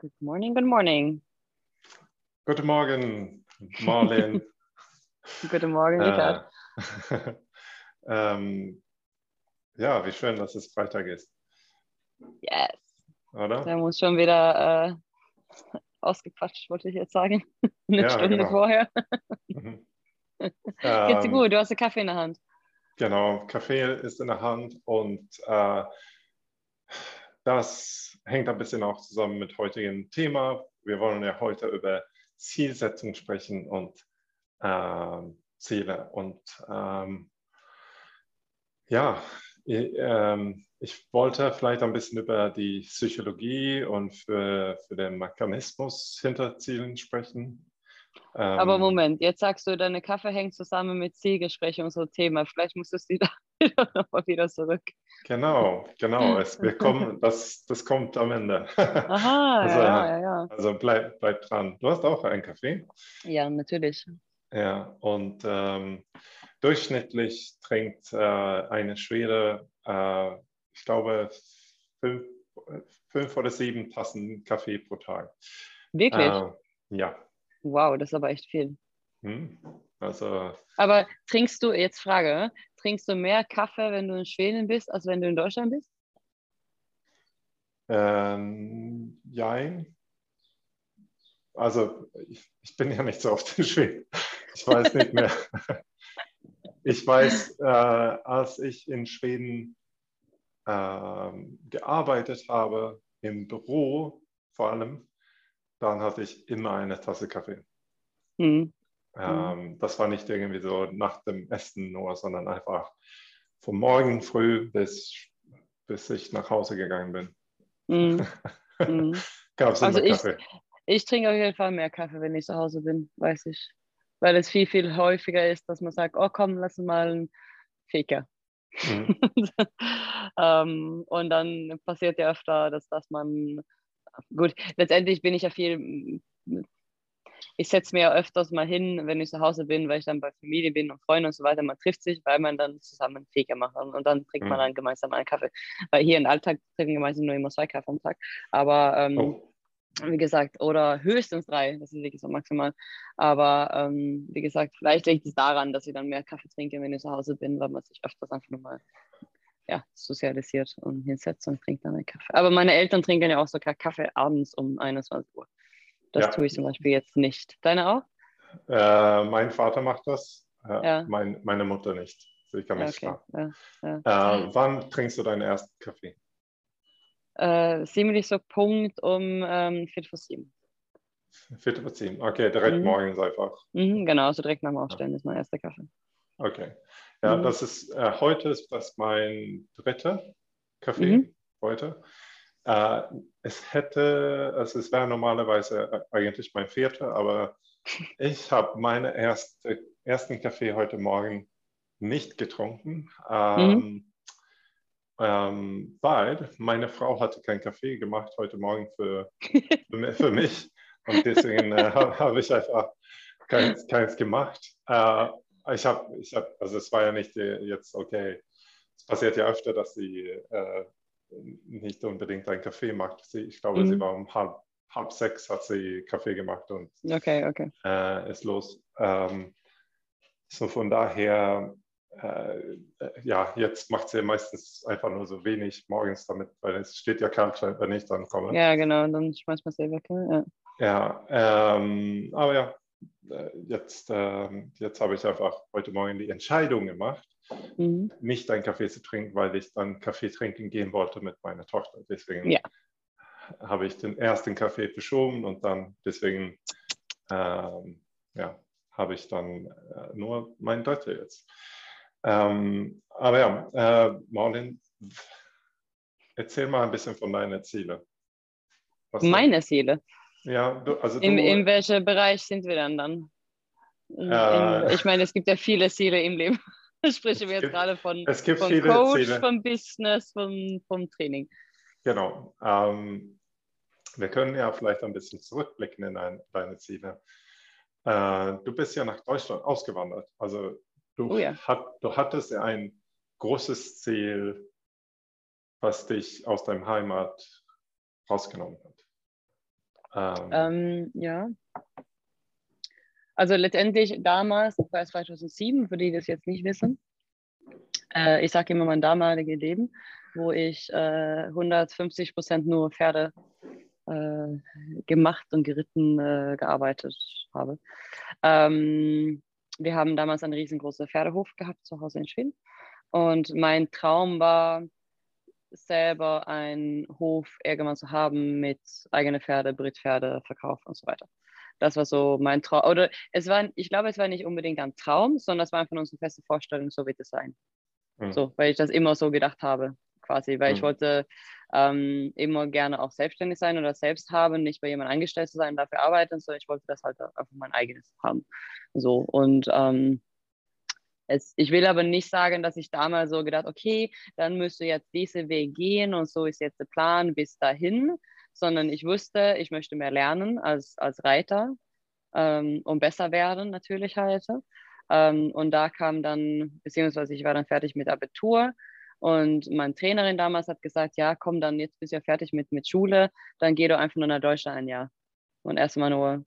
Good morning, good morning. Guten Morgen, Marlin. Guten Morgen, Richard. Äh, ähm, ja, wie schön, dass es Freitag ist, Yes. oder? Wir haben uns schon wieder äh, ausgequatscht, wollte ich jetzt sagen. Eine Ja, Stunde genau. vorher. Mhm. Geht's dir Ähm, gut? Du hast einen Kaffee in der Hand. Genau, Kaffee ist in der Hand und äh, das hängt ein bisschen auch zusammen mit heutigem Thema. Wir wollen ja heute über Zielsetzung sprechen und ähm, Ziele. Und ähm, ja, ich, ähm, ich wollte vielleicht ein bisschen über die Psychologie und für, für den Mechanismus hinter Zielen sprechen. Aber Ähm, Moment, jetzt sagst du, deine Kaffee hängt zusammen mit Zielgesprächen und so Thema. Vielleicht musstest du da wieder, nochmal wieder zurück. Genau, genau. Es, wir kommen, das, das kommt am Ende. Aha, Also, ja, ja, ja. Also bleib, bleib dran. Du hast auch einen Kaffee. Ja, natürlich. Ja, und ähm, durchschnittlich trinkt äh, eine Schwede, äh, ich glaube, fünf, fünf oder sieben Tassen Kaffee pro Tag. Wirklich? Äh, ja. Wow, das ist aber echt viel. Hm. Also, Aber trinkst du, jetzt Frage, trinkst du mehr Kaffee, wenn du in Schweden bist, als wenn du in Deutschland bist? ähm, jein. Also, ich, ich bin ja nicht so oft in Schweden. Ich weiß nicht mehr. Ich weiß, äh, als ich in Schweden ähm, gearbeitet habe, im Büro vor allem, dann hatte ich immer eine Tasse Kaffee. Hm. Ähm, das war nicht irgendwie so nach dem Essen nur, sondern einfach vom Morgen früh bis, bis ich nach Hause gegangen bin. Hm. Gab es Also immer ich- Kaffee. Ich trinke auf jeden Fall mehr Kaffee, wenn ich zu Hause bin, weiß ich. Weil es viel, viel häufiger ist, dass man sagt, oh komm, lass mal einen Faker. Mhm. ähm, und dann passiert ja öfter, dass, dass man, gut, letztendlich bin ich ja viel, ich setze mir ja öfters mal hin, wenn ich zu Hause bin, weil ich dann bei Familie bin und Freunden und so weiter, man trifft sich, weil man dann zusammen einen Faker macht und, dann trinkt man Mhm. dann gemeinsam einen Kaffee. Weil hier im Alltag trinken wir meistens nur immer zwei Kaffee am Tag. Aber ähm, Oh, wie gesagt, oder höchstens drei, das ist wirklich so maximal. Aber ähm, wie gesagt, vielleicht liegt es daran, dass ich dann mehr Kaffee trinke, wenn ich zu Hause bin, weil man sich öfters einfach nur mal ja, sozialisiert und hinsetzt und trinkt dann einen Kaffee. Aber meine Eltern trinken ja auch sogar Kaffee abends um 21 Uhr. Das Ja. tue ich zum Beispiel jetzt nicht. Deine auch? äh, mein Vater macht das, äh, Ja. mein, meine Mutter nicht. Also Ich kann Ja, mich okay. Ja. Äh, wann trinkst du deinen ersten Kaffee? Äh, ziemlich so Punkt um ähm, Viertel vor sieben. Viertel vor zehn. Okay, direkt Mhm. morgens einfach. Mhm, genau, so direkt nach dem Aufstehen ist mein erster Kaffee. Okay. Ja, Mhm. das ist, äh, heute ist das mein dritter Kaffee Mhm. heute. Äh, es hätte, also es wäre normalerweise eigentlich mein vierter, aber ich habe meine erste, ersten Kaffee heute Morgen nicht getrunken, ähm, ähm, weil meine Frau hatte keinen Kaffee gemacht heute Morgen für, für, für mich und deswegen äh, habe hab ich einfach keins, keins gemacht. Äh, ich habe, ich hab, also es war ja nicht äh, jetzt okay. Es passiert ja öfter, dass sie äh, nicht unbedingt einen Kaffee macht. Sie, ich glaube, sie Mhm. war um halb, halb sechs hat sie Kaffee gemacht und Okay, okay. äh, ist los. Ähm, so von daher, äh, äh, ja, jetzt macht sie meistens einfach nur so wenig morgens damit, weil es steht ja kalt, wenn ich dann komme. Ja, genau, dann schmeißt man es eh weg. Ja. Ja, ähm, aber ja, äh, jetzt, ähm, jetzt habe ich einfach heute Morgen die Entscheidung gemacht, Mhm. nicht einen Kaffee zu trinken, weil ich dann Kaffee trinken gehen wollte mit meiner Tochter. Deswegen Ja. habe ich den ersten Kaffee verschoben und dann deswegen ähm, ja, habe ich dann äh, nur meinen dritter jetzt. Ähm, aber ja, äh, Marlin, erzähl mal ein bisschen von deinen Zielen. Was- Meine Ziele. Ja, du, also In, du, in welchem Bereich sind wir dann dann? Äh. in, ich meine, es gibt ja viele Ziele im Leben. Sprechen wir jetzt gibt- gerade von, es gibt von viele Coach, Ziele. vom Business, vom, vom Training. Genau. Ähm, wir können ja vielleicht ein bisschen zurückblicken in dein, deine Ziele. Äh, du bist ja nach Deutschland ausgewandert. Also du, Oh ja. hat, du hattest ja ein großes Ziel, was dich aus deinem Heimat rausgenommen hat. Ähm, ähm, ja. Also letztendlich damals, das war 2007, für die das jetzt nicht wissen, äh, ich sage immer mein damaliges Leben, wo ich äh, 150 Prozent nur Pferde äh, gemacht und geritten, äh, gearbeitet habe. Ähm, wir haben damals einen riesengroßen Pferdehof gehabt zu Hause in Schweden. Und mein Traum war, selber einen Hof irgendwann zu haben mit eigenen Pferde, Brittpferde, Verkauf und so weiter. Das war so mein Traum. Oder es war, ich glaube, es war nicht unbedingt ein Traum, sondern es war einfach unsere feste Vorstellung, so wird es sein. Mhm. So, weil ich das immer so gedacht habe, quasi, weil mhm. ich wollte ähm, immer gerne auch selbstständig sein oder selbst haben, nicht bei jemandem angestellt zu sein, dafür arbeiten, sondern ich wollte das halt einfach mein eigenes haben. So, und ähm, es, ich will aber nicht sagen, dass ich damals so gedacht, okay, dann müsst du jetzt diese Weg gehen und so ist jetzt der Plan bis dahin, sondern ich wusste, ich möchte mehr lernen als, als Reiter ähm, und besser werden natürlich halt. Ähm, und da kam dann, beziehungsweise ich war dann fertig mit Abitur und meine Trainerin damals hat gesagt, ja, komm, dann jetzt bist du ja fertig mit, mit Schule, dann geh doch einfach nur nach Deutschland ein Jahr und erstmal nur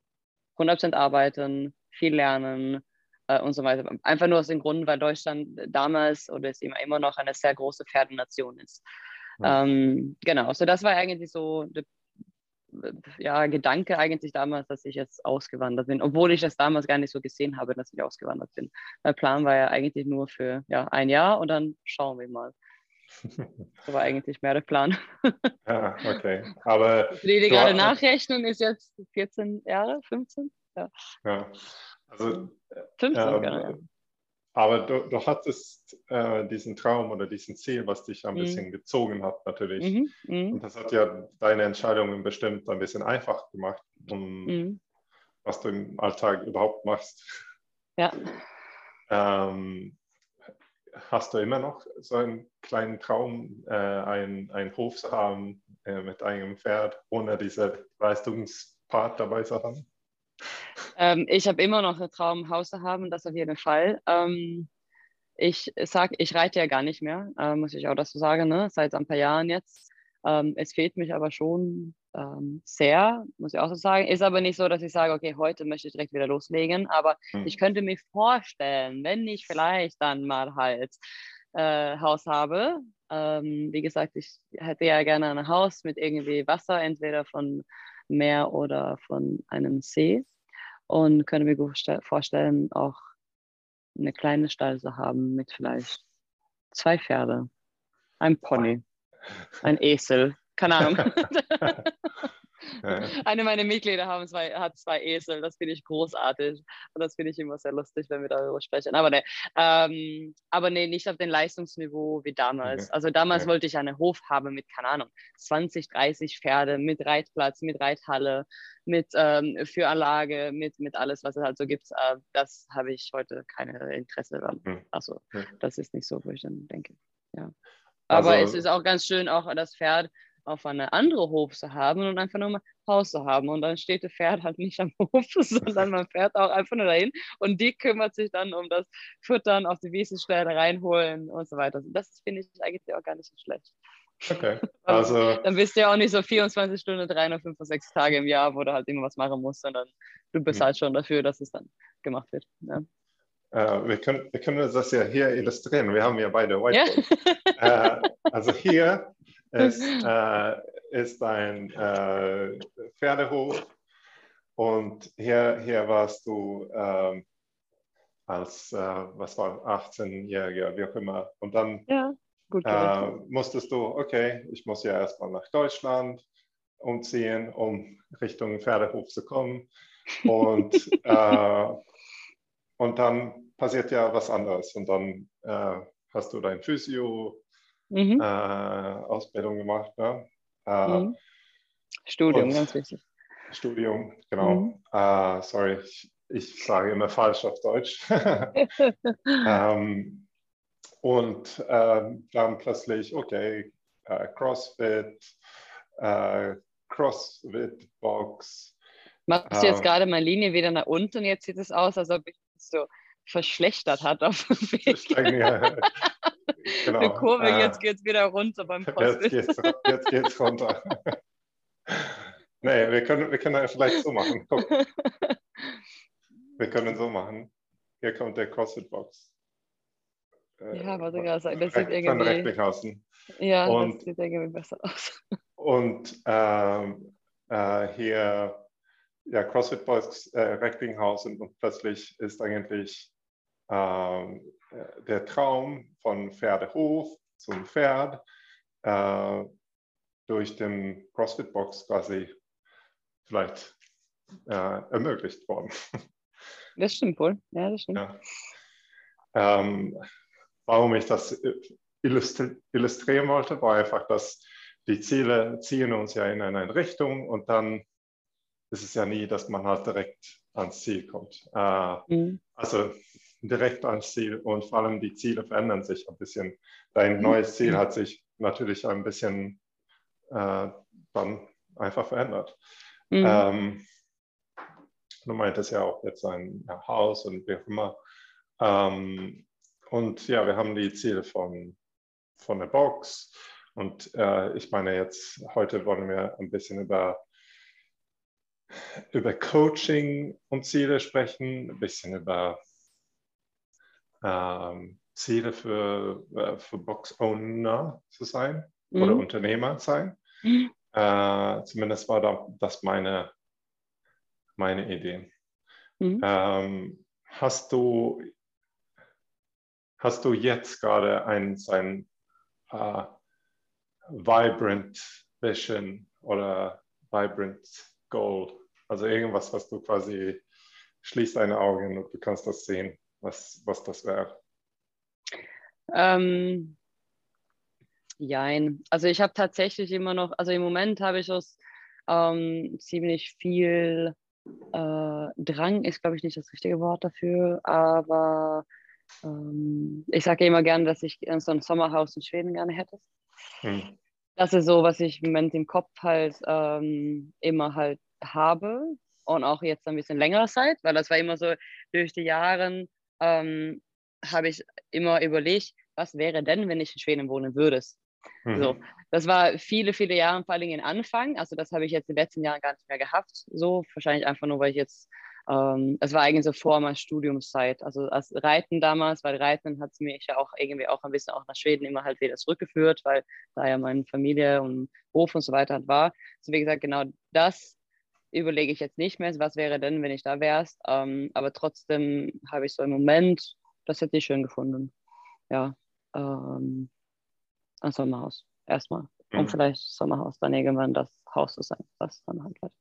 100% arbeiten, viel lernen äh, und so weiter. Einfach nur aus dem Grund, weil Deutschland damals oder ist immer, immer noch eine sehr große Pferdenation ist. Ja. Ähm, genau, so also das war eigentlich so der ja, Gedanke eigentlich damals, dass ich jetzt ausgewandert bin, obwohl ich das damals gar nicht so gesehen habe, dass ich ausgewandert bin. Mein Plan war ja eigentlich nur für ja, ein Jahr und dann schauen wir mal. Das war eigentlich mehr der Plan. Ja, okay. Aber die, gerade nachrechnen, ist jetzt 14 Jahre, 15? Ja. ja. Also, 15, ähm, genau. Aber du, du hattest äh, diesen Traum oder diesen Ziel, was dich ein mhm. bisschen gezogen hat, natürlich. Mhm. Mhm. Und das hat ja deine Entscheidungen bestimmt ein bisschen einfach gemacht, um, mhm. was du im Alltag überhaupt machst. Ja. Ähm, hast du immer noch so einen kleinen Traum, äh, einen Hof zu haben äh, mit einem Pferd, ohne diese Leistungspart dabei zu haben? Ähm, ich habe immer noch einen Traum, ein Haus zu haben, das auf jeden Fall. Ähm, ich sage, ich reite ja gar nicht mehr, äh, muss ich auch dazu sagen, ne? seit ein paar Jahren jetzt. Ähm, es fehlt mich aber schon ähm, sehr, muss ich auch so sagen. Ist aber nicht so, dass ich sage, okay, heute möchte ich direkt wieder loslegen, aber hm. ich könnte mir vorstellen, wenn ich vielleicht dann mal halt äh, Haus habe. Ähm, wie gesagt, ich hätte ja gerne ein Haus mit irgendwie Wasser, entweder von Meer oder von einem See und könnte mir gut vorstellen, auch eine kleine Stall zu haben mit vielleicht zwei Pferde, ein Pony, ein Esel, keine Ahnung. Eine meiner Mitglieder haben zwei, hat zwei Esel, das finde ich großartig. Und das finde ich immer sehr lustig, wenn wir darüber sprechen. Aber ne, ähm, aber nee, nicht auf dem Leistungsniveau wie damals. Okay. Also damals okay. wollte ich einen Hof haben mit, keine Ahnung, 20, 30 Pferde, mit Reitplatz, mit Reithalle, mit ähm, Führanlage, mit, mit alles, was es halt so gibt. Äh, das habe ich heute keine Interesse daran. Hm. Also das ist nicht so, wo ich dann denke. Ja. Aber also, es ist auch ganz schön, auch das Pferd auf eine andere Hof zu haben und einfach nur mal Haus zu haben. Und dann steht das Pferd halt nicht am Hof, sondern man fährt auch einfach nur dahin und die kümmert sich dann um das Füttern, auf die Wiesenstelle reinholen und so weiter. Das finde ich eigentlich auch gar nicht so schlecht. Okay. Also, dann bist du ja auch nicht so 24 Stunden, 365 Tage im Jahr, wo du halt immer was machen musst, sondern du bist hm. halt schon dafür, dass es dann gemacht wird. Ja. Uh, wir, können, wir können das ja hier illustrieren. Wir haben ja beide Whiteboard. Ja. uh, also hier es äh, ist ein äh, Pferdehof und hier, hier warst du äh, als, äh, was war, 18-Jähriger, wie auch immer. Und dann ja, äh, musstest du, okay, ich muss ja erstmal nach Deutschland umziehen, um Richtung Pferdehof zu kommen. Und, äh, und dann passiert ja was anderes. Und dann hast du dein Physio mhm. äh, Ausbildung gemacht. Ne? Äh, mhm. Studium, ganz wichtig. Studium, genau. Mhm. Uh, sorry, ich, ich, sage immer falsch auf Deutsch. ähm, und äh, dann plötzlich, okay, äh, CrossFit, äh, CrossFit-Box. Machst du jetzt gerade meine Linie wieder nach unten und jetzt sieht es aus, als ob ich so verschlechtert hat auf dem Weg. Ja, genau. Eine Kurve, äh, jetzt geht es wieder runter beim Post. Jetzt geht es jetzt geht's runter. Nee, wir können, wir können das vielleicht so machen. Guck. Wir können so machen. Hier kommt der CrossFit-Box. Ja, warte, das sieht irgendwie... Recklinghausen. Ja, Und- das sieht irgendwie besser aus. Und ähm, äh, hier, ja, CrossFit Box äh, Recklinghausen und plötzlich ist eigentlich ähm, äh, der Traum von Pferdehof zum Pferd äh, durch den CrossFit Box quasi vielleicht äh, ermöglicht worden. Das stimmt wohl. Ja, das stimmt. Ja. Ähm, warum ich das illustri illustrieren wollte, war einfach, dass die Ziele ziehen uns ja in eine Richtung und dann ist es ja nie, dass man halt direkt ans Ziel kommt. Äh, Mhm. also direkt ans Ziel und vor allem die Ziele verändern sich ein bisschen. Dein neues Ziel hat sich natürlich ein bisschen äh, dann einfach verändert. Mhm. Ähm, du meintest ja auch jetzt ein ja, Haus und wie auch immer. Ähm, und ja, wir haben die Ziele von, von der Box. Und äh, ich meine, jetzt heute wollen wir ein bisschen über, über Coaching und Ziele sprechen, ein bisschen über ähm, Ziele für, äh, für Box-Owner zu sein oder Mhm. Unternehmer sein. Mhm. Äh, zumindest war da, das meine, meine Idee. Mhm. Ähm, hast du hast du jetzt gerade ein sein äh, Vibrant Vision oder Vibrant Goal? Also irgendwas, was du quasi schließt deine Augen und du kannst das sehen, was, was das wäre. Ähm, jein. Also ich habe tatsächlich immer noch, also im Moment habe ich aus ähm, ziemlich viel äh, Drang, ist glaube ich nicht das richtige Wort dafür, aber ähm, ich sage immer gern, dass ich so ein Sommerhaus in Schweden gerne hätte. Hm. Das ist so, was ich im Moment im Kopf halt ähm, immer halt habe und auch jetzt ein bisschen längere Zeit, weil das war immer so durch die Jahre ähm, habe ich immer überlegt, was wäre denn, wenn ich in Schweden wohnen würde. Mhm. So, das war viele, viele Jahre, vor allem in Anfang. Also das habe ich jetzt in den letzten Jahren gar nicht mehr gehabt. So, wahrscheinlich einfach nur, weil ich jetzt, ähm, es war eigentlich so vor meiner Studiumszeit. Also als Reiten damals, weil Reiten hat mich ja auch irgendwie auch ein bisschen auch nach Schweden immer halt wieder zurückgeführt, weil da ja meine Familie und Hof und so weiter halt war. So wie gesagt, genau das überlege ich jetzt nicht mehr. Was wäre denn, wenn ich da wärst? Ähm, aber trotzdem habe ich so im Moment, das hätte ich schön gefunden. Ja, ähm, ein Sommerhaus erstmal. Mhm. Und vielleicht Sommerhaus dann irgendwann das Haus zu sein, was dann halt wird.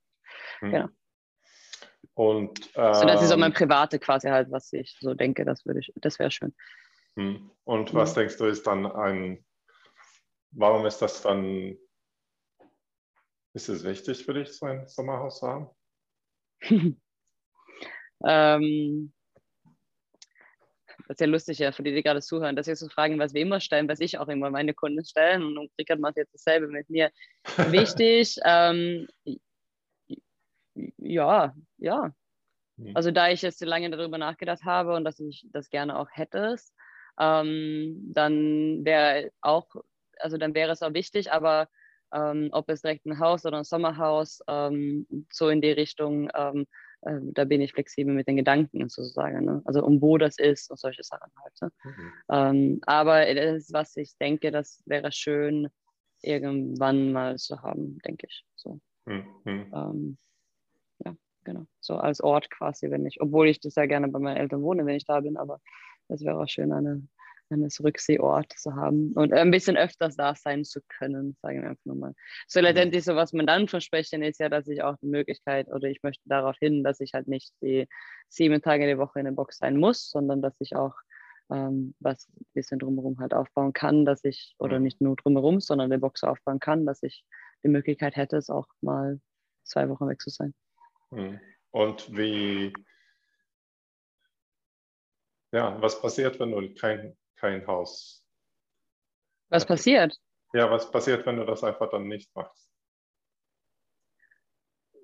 Hm. genau. Und So, das ist so mein ähm, private quasi halt, was ich so denke, das würde ich, das wäre schön. hm. und was Mhm. denkst du ist dann ein, warum ist das dann, ist es wichtig für dich, so ein Sommerhaus zu haben? ähm, das ist ja lustig, ja, für die, die gerade zuhören, dass wir so fragen, was wir immer stellen, was ich auch immer meine Kunden stellen. Und Rickard macht jetzt dasselbe mit mir. Wichtig, ähm, ja, ja. Hm. Also da ich jetzt so lange darüber nachgedacht habe und dass ich das gerne auch hätte, ähm, dann wäre auch, also dann wäre es auch wichtig, aber ähm, ob es direkt ein Haus oder ein Sommerhaus, ähm, so in die Richtung, ähm, äh, da bin ich flexibel mit den Gedanken sozusagen. Ne? Also um wo das ist und solche Sachen halt. Ne? Mhm. Ähm, aber das ist, was ich denke, das wäre schön, irgendwann mal zu haben, denke ich. So, Hm, hm, ähm, ja, genau. So als Ort quasi, wenn ich, obwohl ich das ja gerne bei meinen Eltern wohne, wenn ich da bin, aber das wäre auch schön, eine, eines Rückseeort zu haben und ein bisschen öfters da sein zu können, sagen wir einfach nochmal. So letztendlich, so was man dann versprechen, ist ja, dass ich auch die Möglichkeit oder ich möchte darauf hin, dass ich halt nicht die sieben Tage die Woche in der Box sein muss, sondern dass ich auch ähm, was ein bisschen drumherum halt aufbauen kann, dass ich, oder nicht nur drumherum, sondern die Box aufbauen kann, dass ich die Möglichkeit hätte, es auch mal zwei Wochen weg zu sein. hm. Und wie, ja, was passiert, wenn du kein, kein Haus, Was Ja. passiert? ja, was passiert, wenn du das einfach dann nicht machst?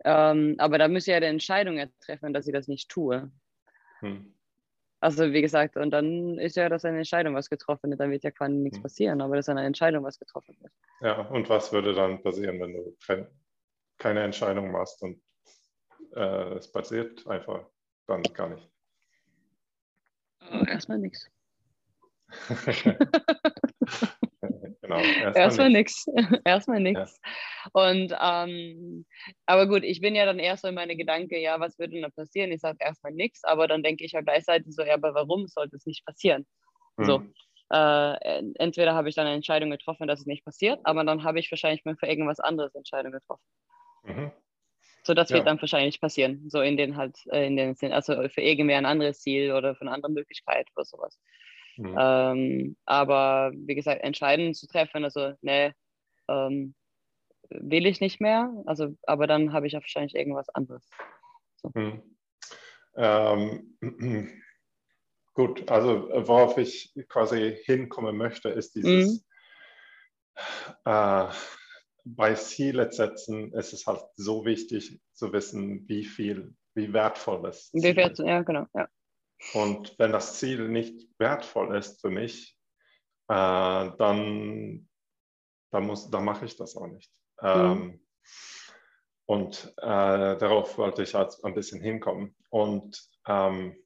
Ähm, aber da müsste ja die Entscheidung treffen, dass ich das nicht tue. Hm. Also wie gesagt, und dann ist ja das eine Entscheidung, was getroffen wird. Dann wird ja quasi nichts Mhm. passieren, aber das ist eine Entscheidung, was getroffen wird. Ja, und was würde dann passieren, wenn du kein, keine Entscheidung machst und äh, es passiert einfach dann gar nicht? Äh, erstmal nichts. genau. Erstmal, nichts. Erstmal nichts. Und ähm, aber gut, ich bin ja dann erst so in meine Gedanken, ja, was würde denn da passieren? Ich sage erstmal nichts, aber dann denke ich ja gleichzeitig so, ja, aber warum sollte es nicht passieren? Hm. So. Äh, entweder habe ich dann eine Entscheidung getroffen, dass es nicht passiert, aber dann habe ich wahrscheinlich mal für irgendwas anderes Entscheidung getroffen. Mhm. So, das wird ja. dann wahrscheinlich passieren, so in den halt, äh, in den Sinn, also für irgendwie ein anderes Ziel oder für eine andere Möglichkeit oder sowas. Mhm. Ähm, aber wie gesagt, Entscheidungen zu treffen, also ne, ähm, will ich nicht mehr, also, aber dann habe ich ja wahrscheinlich irgendwas anderes. So. Mhm. Ähm, gut, also worauf ich quasi hinkommen möchte, ist dieses, mhm. äh, bei Ziele setzen ist es halt so wichtig zu wissen, wie viel, wie wertvoll das ist. Wie wertvoll, ja, genau, ja. Und wenn das Ziel nicht wertvoll ist für mich, äh, dann, dann, muss, dann mache ich das auch nicht. Mhm. Ähm, und äh, darauf wollte ich halt ein bisschen hinkommen. Und ähm,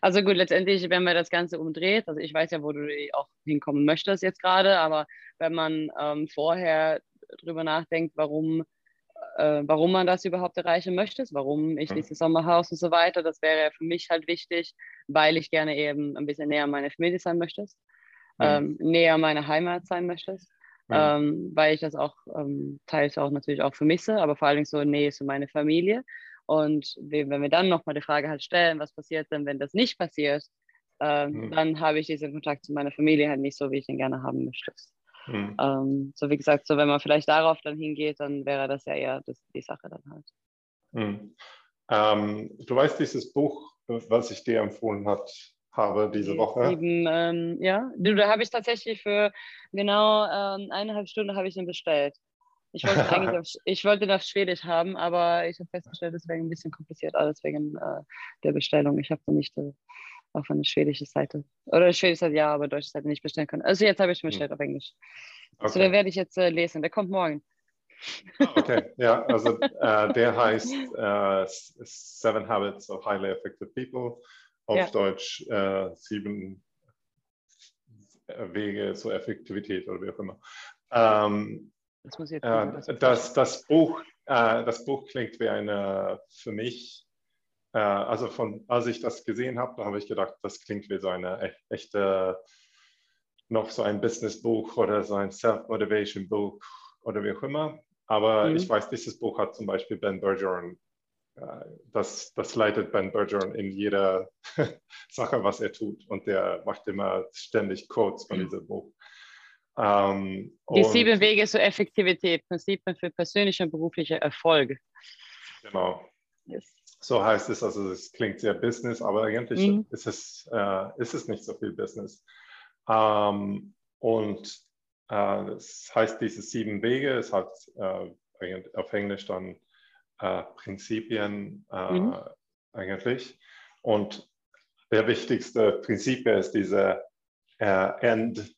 also gut, letztendlich, wenn man das Ganze umdreht, also ich weiß ja, wo du auch hinkommen möchtest jetzt gerade, aber wenn man ähm, vorher drüber nachdenkt, warum äh, warum man das überhaupt erreichen möchte, warum ich mhm. dieses Sommerhaus und so weiter. Das wäre für mich halt wichtig, weil ich gerne eben ein bisschen näher meiner Familie sein möchte, mhm. ähm, näher meiner Heimat sein möchte, mhm. ähm, weil ich das auch ähm, teils auch natürlich auch vermisse, aber vor allem so Nähe zu meiner Familie. Und wenn wir dann nochmal die Frage halt stellen, was passiert denn, wenn das nicht passiert, ähm, mhm. dann habe ich diesen Kontakt zu meiner Familie halt nicht so, wie ich ihn gerne haben möchte. Mhm. Ähm, so wie gesagt, so wenn man vielleicht darauf dann hingeht, dann wäre das ja eher das, die Sache dann halt. Mhm. Ähm, du weißt dieses Buch, was ich dir empfohlen hat, habe diese Woche. Sieben, ähm, ja, da habe ich tatsächlich für genau ähm, eineinhalb Stunden habe ich ihn bestellt. Ich wollte eigentlich auf, ich wollte ihn auf Schwedisch haben, aber ich habe festgestellt, es wäre ein bisschen kompliziert, alles wegen äh, der Bestellung. Ich habe nicht äh, auf eine schwedische Seite. Oder schwedische Seite ja, aber deutsche Seite nicht bestellen können. Also jetzt habe ich ihn bestellt hm. auf Englisch. Okay. So, den werde ich jetzt äh, lesen. Der kommt morgen. Ah, okay, ja, also äh, der heißt äh, Seven Habits of Highly Effective People. Auf ja. Deutsch äh, sieben Wege zur Effektivität oder wie auch immer. Ähm, das, äh, das, das, Buch, äh, das Buch klingt wie eine für mich also von, als ich das gesehen habe, da habe ich gedacht, das klingt wie so eine echte, noch so ein Business-Buch oder so ein Self-Motivation-Buch oder wie auch immer. Aber mhm. ich weiß, dieses Buch hat zum Beispiel Ben Bergeron, äh, das, das leitet Ben Bergeron in jeder Sache, was er tut. Und der macht immer ständig Quotes von mhm. diesem Buch. Ähm, Die sieben Wege zur Effektivität, Prinzipien für persönliche und berufliche Erfolg. Genau. Yes. So heißt es, also es klingt sehr Business, aber eigentlich mhm. ist, es, äh, ist es nicht so viel Business. Ähm, und äh, das heißt, diese sieben Wege, es hat äh, auf Englisch dann äh, Prinzipien äh, mhm. eigentlich. Und der wichtigste Prinzip ist diese äh, End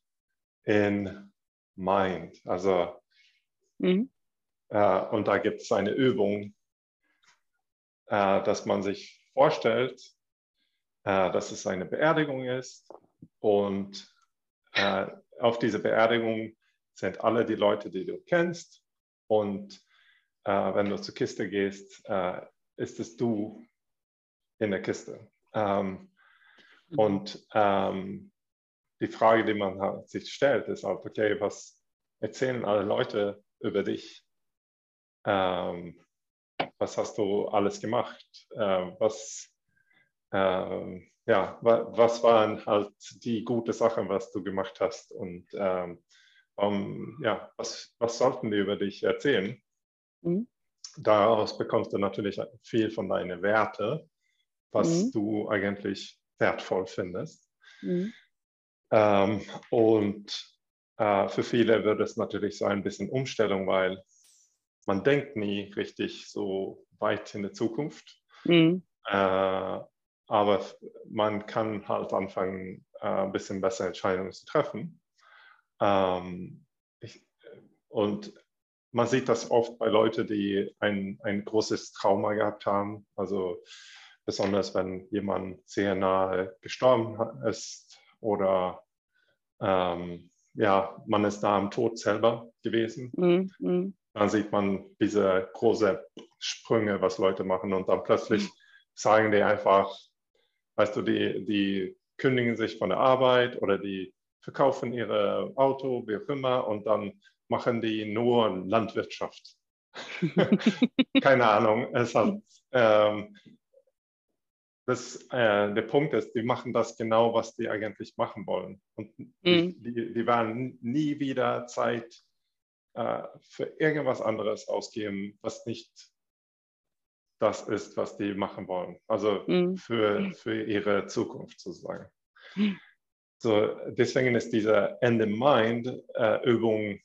in Mind. Also, mhm. und da gibt es eine Übung, äh, dass man sich vorstellt, äh, dass es eine Beerdigung ist und äh, auf diese Beerdigung sind alle die Leute, die du kennst und äh, wenn du zur Kiste gehst, äh, ist es du in der Kiste. Ähm, und ähm, die Frage, die man sich stellt, ist halt, okay, was erzählen alle Leute über dich? Ähm, was hast du alles gemacht? Äh, was, äh, ja, wa was waren halt die guten Sachen, was du gemacht hast? Und ähm, um, ja, was, was sollten die über dich erzählen? Mhm. Daraus bekommst du natürlich viel von deinen Werten, was mhm. du eigentlich wertvoll findest. Mhm. Ähm, und äh, für viele wird es natürlich so ein bisschen Umstellung, weil man denkt nie richtig so weit in der Zukunft. Mhm. Äh, aber man kann halt anfangen, äh, ein bisschen bessere Entscheidungen zu treffen. Ähm, ich, und man sieht das oft bei Leuten, die ein, ein großes Trauma gehabt haben. Also besonders wenn jemand sehr nahe gestorben ist oder ähm, ja, man ist da am Tod selber gewesen. Mhm. Dann sieht man diese großen Sprünge, was Leute machen und dann plötzlich mhm. sagen die einfach, weißt du, die, die kündigen sich von der Arbeit oder die verkaufen ihre Auto, wie auch immer, und dann machen die nur Landwirtschaft. Keine Ahnung. Es hat, ähm, das, äh, der Punkt ist, die machen das genau, was die eigentlich machen wollen. Und mhm. die, die werden nie wieder Zeit äh, für irgendwas anderes ausgeben, was nicht das ist, was die machen wollen. Also mhm. für, für ihre Zukunft sozusagen. Mhm. So, deswegen ist diese End-in-Mind-Übung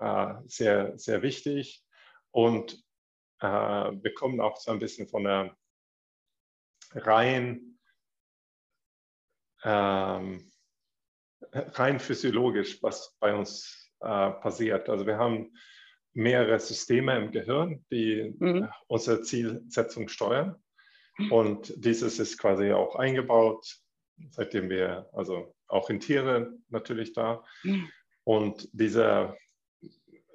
äh, sehr, sehr wichtig und äh, wir kommen auch so ein bisschen von der rein, ähm, rein physiologisch, was bei uns äh, passiert. Also wir haben mehrere Systeme im Gehirn, die mhm. unsere Zielsetzung steuern. Und dieses ist quasi auch eingebaut, seitdem wir, also auch in Tiere natürlich da. Mhm. Und diese,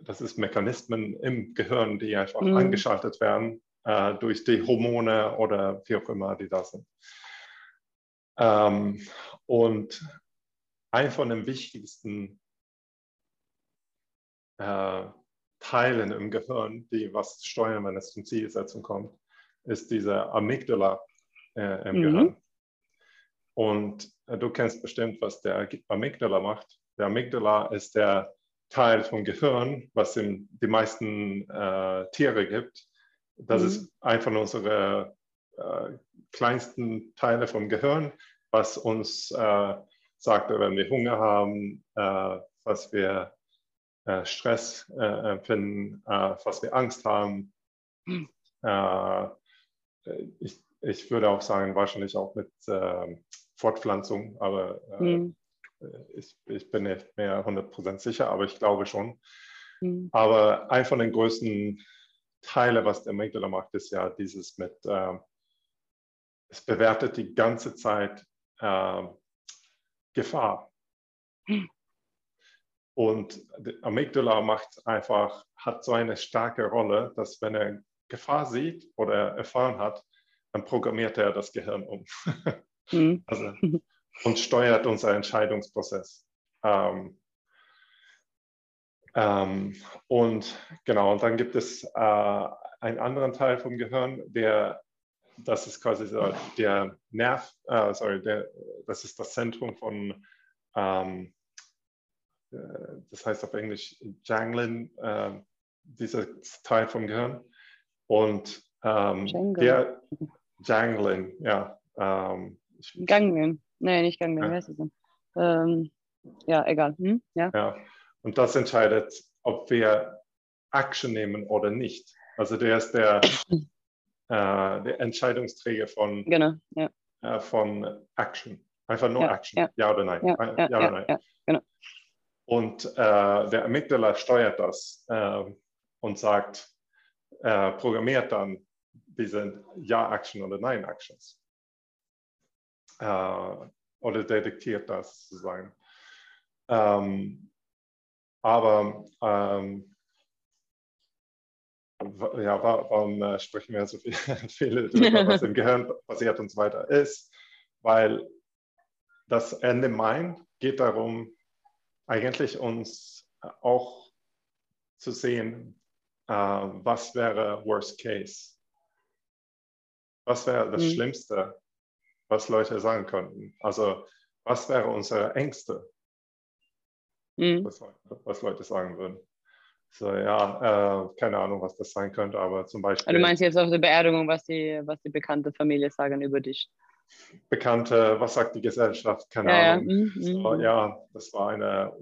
das ist Mechanismen im Gehirn, die einfach mhm. angeschaltet werden äh, durch die Hormone oder wie auch immer die da sind. Ähm, und ein von den wichtigsten äh, Teilen im Gehirn, die was steuern, wenn es zum Zielsetzung kommt, ist diese Amygdala äh, im mhm. Gehirn. Und äh, du kennst bestimmt, was der Amygdala macht. Der Amygdala ist der Teil vom Gehirn, was in die meisten äh, Tiere gibt, das mhm. ist einfach unsere äh, kleinsten Teile vom Gehirn, was uns äh, sagt, wenn wir Hunger haben, äh, was wir Stress äh, empfinden, äh, was wir Angst haben. Mhm. Ich, ich, würde auch sagen, wahrscheinlich auch mit ähm, Fortpflanzung, aber mhm. ich, ich, bin nicht mehr 100% sicher, aber ich glaube schon. Mhm. Aber ein von den größten Teile, was der Amygdala macht, ist ja dieses mit, äh, es bewertet die ganze Zeit äh, Gefahr. Und der Amygdala macht einfach, hat so eine starke Rolle, dass wenn er Gefahr sieht oder erfahren hat, dann programmiert er das Gehirn um. Mhm. also, und steuert unser Entscheidungsprozess. Ähm, ähm, und genau, und dann gibt es äh, einen anderen Teil vom Gehirn, der, das ist quasi so der Nerv, äh, sorry, der, das ist das Zentrum von, ähm, äh, das heißt auf Englisch Janglin, äh, dieser Teil vom Gehirn. Und ähm, der Janglin, ja. Ähm, Ganglien, nee, nicht Ganglien, ja. wie? Ähm, ja, egal. Hm? Ja. ja. Und das entscheidet, ob wir Action nehmen oder nicht. Also der ist der, äh, der Entscheidungsträger von, genau, ja. äh, von Action. Einfach nur ja, Action. Ja. ja, oder nein. Ja, ja, ja oder nein. genau. Und äh, der Amygdala steuert das äh, und sagt, äh, programmiert dann diese Ja-Action oder Nein-Actions. Äh, oder detektiert das sozusagen. Ähm, aber ähm, ja, warum äh, sprechen wir so viel, viele darüber, was im Gehirn passiert und so weiter ist? Weil das Ende Mind geht darum, eigentlich uns auch zu sehen, äh, was wäre Worst Case? Was wäre das mhm. Schlimmste, was Leute sagen könnten? Also, was wäre unsere Ängste? mhm. was, was, Leute sagen würden. So, ja, äh, keine Ahnung, was das sein könnte, aber zum Beispiel. Du meinst jetzt auf der Beerdigung, was die, was die bekannte Familie sagen über dich? Bekannte, was sagt die Gesellschaft? Keine ja, Ahnung. Ja. Mhm. So, mhm. ja, das war eine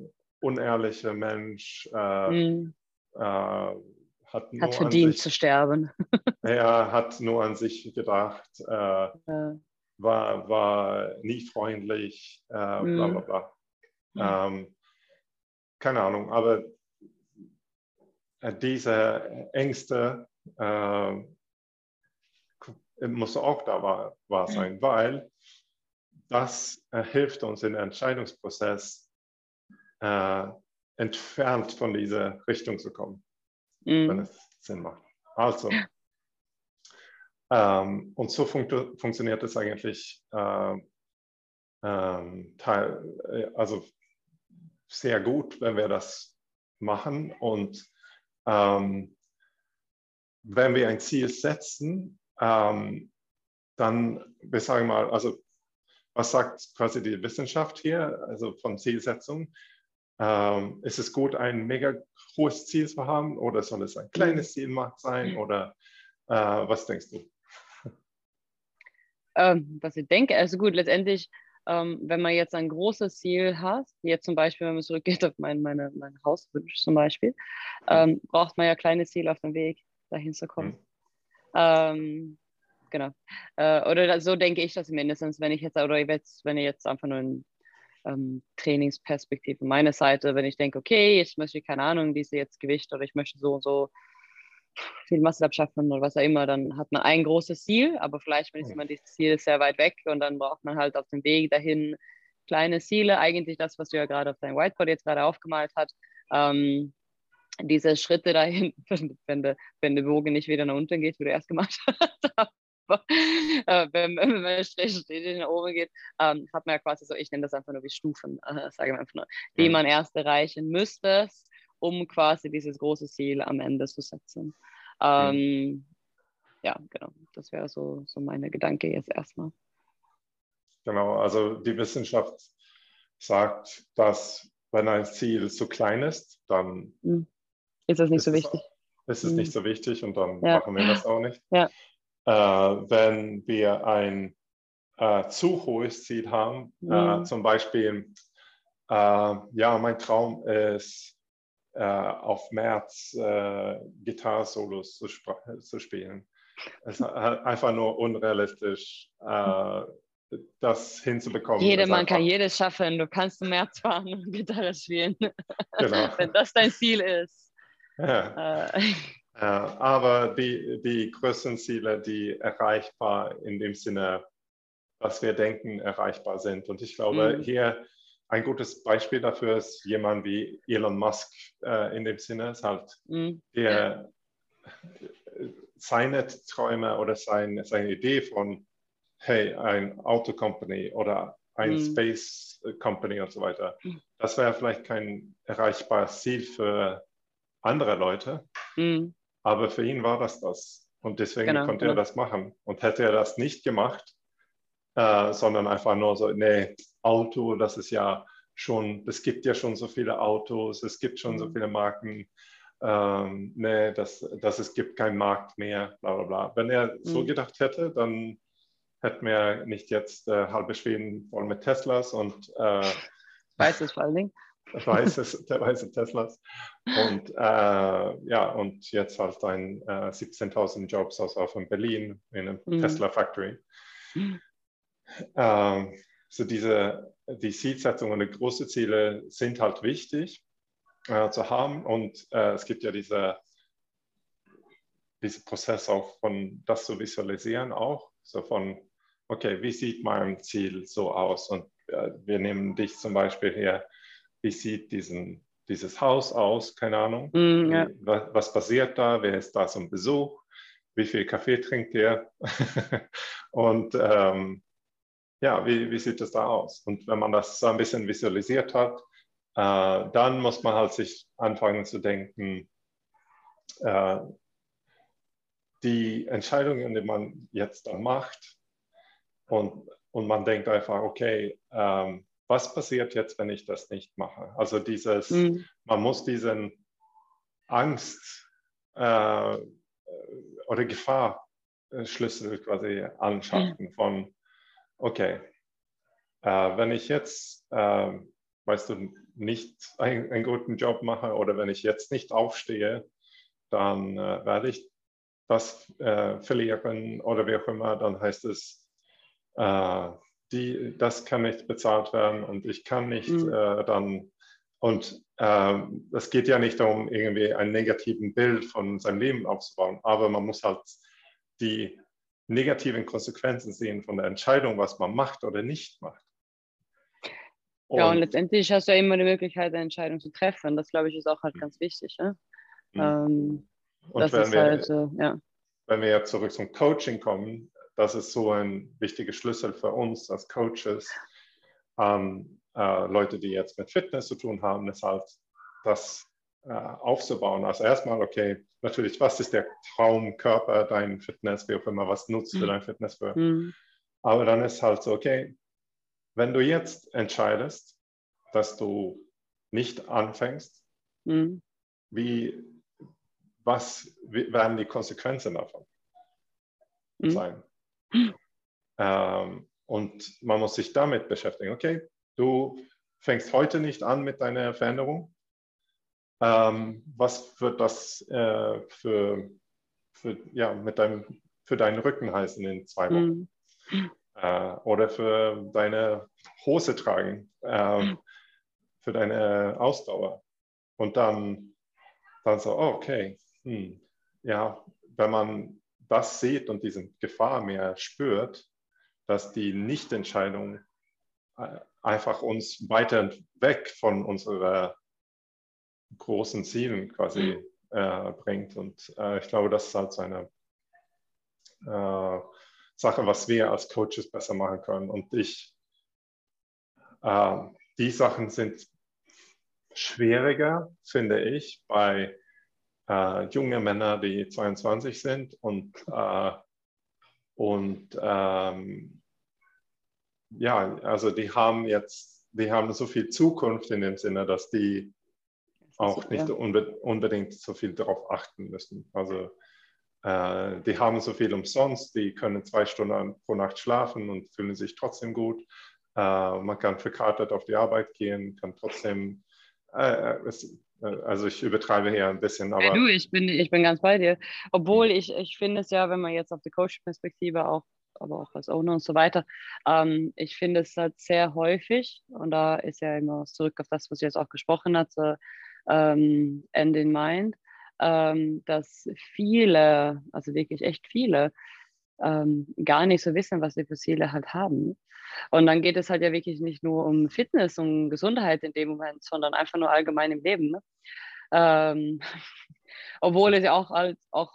unehrliche Mensch. Äh, mhm. äh, hat, hat verdient sich, zu sterben. er hat nur an sich gedacht, äh, ja. war, war nie freundlich, äh, bla bla bla. Mhm. Ähm, keine Ahnung, aber äh, diese Ängste muss auch da wahr, wahr sein, weil das äh, hilft uns im Entscheidungsprozess äh, entfernt von dieser Richtung zu kommen, mm. wenn es Sinn macht. Also, ähm, und so funkt, funktioniert es eigentlich äh, ähm, teil, äh, also sehr gut, wenn wir das machen. Und ähm, wenn wir ein Ziel setzen, ähm, dann, wir sagen mal, also was sagt quasi die Wissenschaft hier, also von Zielsetzung? Ähm, ist es gut, ein mega hohes Ziel zu haben oder soll es ein kleines Ziel sein oder äh, was denkst du? Ähm, was ich denke, also gut, letztendlich, ähm, wenn man jetzt ein großes Ziel hat, jetzt zum Beispiel, wenn man zurückgeht auf mein, meine, mein Hauswunsch zum Beispiel, ähm, braucht man ja kleine Ziele auf dem Weg, dahin zu kommen. Mhm. Genau. Äh, oder so denke ich das mindestens, wenn ich jetzt, oder jetzt, wenn ich jetzt einfach nur ein ähm, Trainingsperspektive meiner Seite, wenn ich denke, okay, ich möchte, keine Ahnung, diese jetzt Gewicht oder ich möchte so und so viel Muscle abschaffen oder was auch immer, dann hat man ein großes Ziel, aber vielleicht ist man dieses Ziel sehr weit weg und dann braucht man halt auf dem Weg dahin kleine Ziele, eigentlich das, was du ja gerade auf deinem Whiteboard jetzt gerade aufgemalt hast, ähm, diese Schritte dahin, wenn, der, wenn der Bogen nicht wieder nach unten geht, wie du erst gemacht hast, äh, wenn, wenn man stetig nach oben geht, ähm, hat man ja quasi so, ich nenne das einfach nur wie Stufen, äh, sage ich einfach nur, die man erst erreichen müsste, um quasi dieses große Ziel am Ende zu setzen. Ähm. Ja, genau, das wäre so, so meine Gedanke jetzt erstmal. Genau, also die Wissenschaft sagt, dass wenn ein Ziel zu klein ist, dann mhm. Ist das nicht ist so wichtig. Es, ist es mhm. nicht so wichtig und dann ja. machen wir das auch nicht. Ja. Äh, wenn wir ein äh, zu hohes Ziel haben, äh, mhm. zum Beispiel, äh, ja, mein Traum ist, äh, auf März Gitarre-Solos zu, zu, spielen. Es ist einfach nur unrealistisch, das hinzubekommen. Jedermann kann jedes schaffen. Du kannst im März fahren und Gitarre spielen. Genau. Wenn das dein Ziel ist. Ja. Äh, aber die, die größten Ziele, die erreichbar in dem Sinne, was wir denken, erreichbar sind. Und ich glaube, mhm. hier ein gutes Beispiel dafür ist jemand wie Elon Musk äh, in dem Sinne, ist halt mhm. der seine Träume oder sein, seine Idee von, hey, ein Auto Company oder ein mhm. Space Company und so weiter, mhm. das wäre vielleicht kein erreichbares Ziel für andere Leute. Mhm. Aber für ihn war das das. Und deswegen genau, konnte genau. er das machen. Und hätte er das nicht gemacht, äh, sondern einfach nur so, nee, Auto, das ist ja schon, es gibt ja schon so viele Autos, es gibt schon so mhm. viele Marken. Ähm, nee, das, das, es gibt keinen Markt mehr, bla bla bla. Wenn er mhm. so gedacht hätte, dann hätten wir nicht jetzt äh, halbe Schweden voll mit Teslas und äh, Weiß es vor allen Dingen weißes, der weiße Teslas. Und äh, ja, und jetzt halt ein äh, 17.000 Jobs aus also in Berlin in einem mhm. Tesla Factory. Ähm, so diese, die Zielsetzung und die großen Ziele sind halt wichtig äh, zu haben. Und äh, es gibt ja diese, diesen Prozess auch von das zu visualisieren auch. So von, okay, wie sieht mein Ziel so aus? Und äh, wir nehmen dich zum Beispiel hier wie sieht diesen, dieses Haus aus, keine Ahnung, mm, ja. was, was, passiert da, wer ist da zum Besuch, wie viel Kaffee trinkt er und ähm, ja, wie, wie sieht das da aus? Und wenn man das so ein bisschen visualisiert hat, äh, dann muss man halt sich anfangen zu denken, äh, die Entscheidungen, die man jetzt dann macht, und, und man denkt einfach, okay, ähm, was passiert jetzt, wenn ich das nicht mache? Also dieses, mhm. man muss diesen Angst äh, oder Gefahrschlüssel quasi anschaffen mhm. von, okay, äh, wenn ich jetzt, äh, weißt du, nicht ein, einen guten Job mache oder wenn ich jetzt nicht aufstehe, dann äh, werde ich das äh, verlieren oder wie auch immer, dann heißt es, äh, die, das kann nicht bezahlt werden und ich kann nicht mhm. äh, dann Und ähm, es geht ja nicht darum, irgendwie ein negativen Bild von seinem Leben aufzubauen, aber man muss halt die negativen Konsequenzen sehen von der Entscheidung, was man macht oder nicht macht. Und ja, und letztendlich hast du ja immer die Möglichkeit, eine Entscheidung zu treffen. Das, glaube ich, ist auch halt ganz wichtig. Ne? Mhm. Ähm, und wenn wir, halt, äh, ja. wenn wir jetzt zurück zum Coaching kommen, das ist so ein wichtiger Schlüssel für uns als Coaches, ähm, äh, Leute, die jetzt mit Fitness zu tun haben, ist halt das äh, aufzubauen. Also erstmal, okay, natürlich, was ist der Traumkörper, dein Fitness, wie auch immer, was nutzt du mhm. dein Fitness für? Mhm. Aber dann ist halt so, okay, wenn du jetzt entscheidest, dass du nicht anfängst, mhm. wie, was werden die Konsequenzen davon mhm. sein? Ähm, und man muss sich damit beschäftigen. Okay, du fängst heute nicht an mit deiner Veränderung. Ähm, was wird das äh, für, für, ja, mit deinem, für deinen Rücken heißen in zwei Wochen? Mhm. Äh, oder für deine Hose tragen, äh, für deine Ausdauer. Und dann, dann so, oh, okay, hm. ja, wenn man das sieht und diese Gefahr mehr spürt, dass die Nichtentscheidung äh, einfach uns weiter weg von unseren großen Zielen quasi mhm. äh, bringt. Und äh, ich glaube, das ist halt so eine äh, Sache, was wir als Coaches besser machen können. Und ich, äh, die Sachen sind schwieriger, finde ich, bei äh, jungen Männern, die 22 sind und, äh, und ähm, ja, also die haben jetzt, die haben so viel Zukunft in dem Sinne, dass die auch nicht unbe unbedingt so viel darauf achten müssen. Also äh, die haben so viel umsonst, die können zwei Stunden pro Nacht schlafen und fühlen sich trotzdem gut. Äh, man kann verkatert auf die Arbeit gehen, kann trotzdem, äh, es, also ich übertreibe hier ein bisschen, aber. Ja, du, ich bin, ich bin ganz bei dir. Obwohl hm. ich, ich finde es ja, wenn man jetzt auf die Coach-Perspektive auch aber auch als Owner und so weiter. Ähm, ich finde es halt sehr häufig, und da ist ja immer zurück auf das, was ich jetzt auch gesprochen hatte, ähm, End in Mind, ähm, dass viele, also wirklich echt viele, ähm, gar nicht so wissen, was sie für Ziele halt haben. Und dann geht es halt ja wirklich nicht nur um Fitness und Gesundheit in dem Moment, sondern einfach nur allgemein im Leben. Ne? Ähm, obwohl es ja auch, halt, auch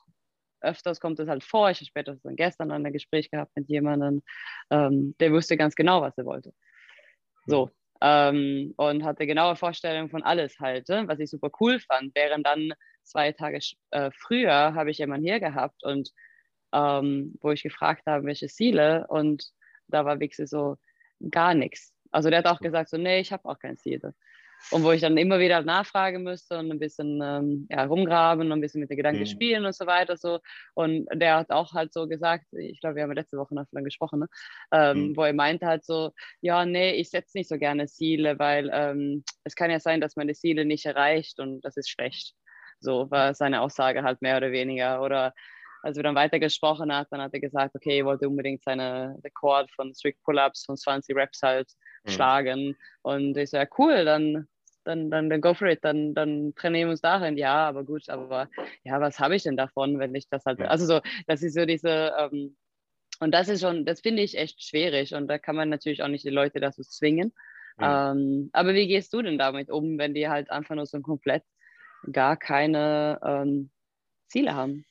öfters kommt es halt vor. Ich habe spätestens gestern ein Gespräch gehabt mit jemandem, ähm, der wusste ganz genau, was er wollte. So. Ähm, und hatte genaue Vorstellungen von alles halt, ne? was ich super cool fand. Während dann zwei Tage äh, früher habe ich jemanden hier gehabt und ähm, wo ich gefragt habe, welche Ziele und da war wirklich so gar nichts. Also der hat auch gesagt so, nee, ich habe auch keine Ziele. Und wo ich dann immer wieder nachfragen müsste und ein bisschen ähm, ja, rumgraben und ein bisschen mit den Gedanken mhm. spielen und so weiter. So. Und der hat auch halt so gesagt, ich glaube, wir haben letzte Woche davon gesprochen, ne? ähm, mhm. wo er meinte halt so, ja, nee, ich setze nicht so gerne Ziele, weil ähm, es kann ja sein, dass man die Ziele nicht erreicht und das ist schlecht. So war seine Aussage halt mehr oder weniger. Oder als wir dann weitergesprochen hat, dann hat er gesagt, okay, er wollte unbedingt seine Rekord von Strict Pull-Ups von 20 Reps halt mhm. schlagen. Und ich so, ja, cool, dann dann, dann, dann go for it, dann, dann trainieren wir uns darin. Ja, aber gut, aber ja, was habe ich denn davon, wenn ich das halt, also so, das ist so diese, ähm, und das ist schon, das finde ich echt schwierig und da kann man natürlich auch nicht die Leute dazu zwingen. Ja. Ähm, aber wie gehst du denn damit um, wenn die halt einfach nur so komplett gar keine ähm, Ziele haben?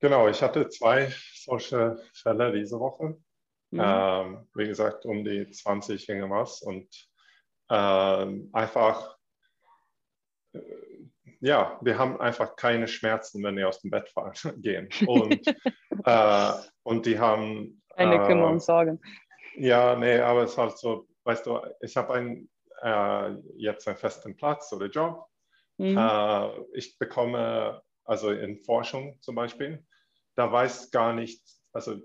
Genau, ich hatte zwei solche Fälle diese Woche. Mhm. Ähm, wie gesagt, um die 20 irgendwas und ähm, einfach ja, wir haben einfach keine Schmerzen, wenn wir aus dem Bett fahren, gehen. Und, äh, und die haben. Keine äh, Kummer und Sorgen. Ja, nee, aber es ist halt so, weißt du, ich habe ein, äh, jetzt einen festen Platz oder Job. Mhm. Äh, ich bekomme, also in Forschung zum Beispiel, da weiß gar nicht, also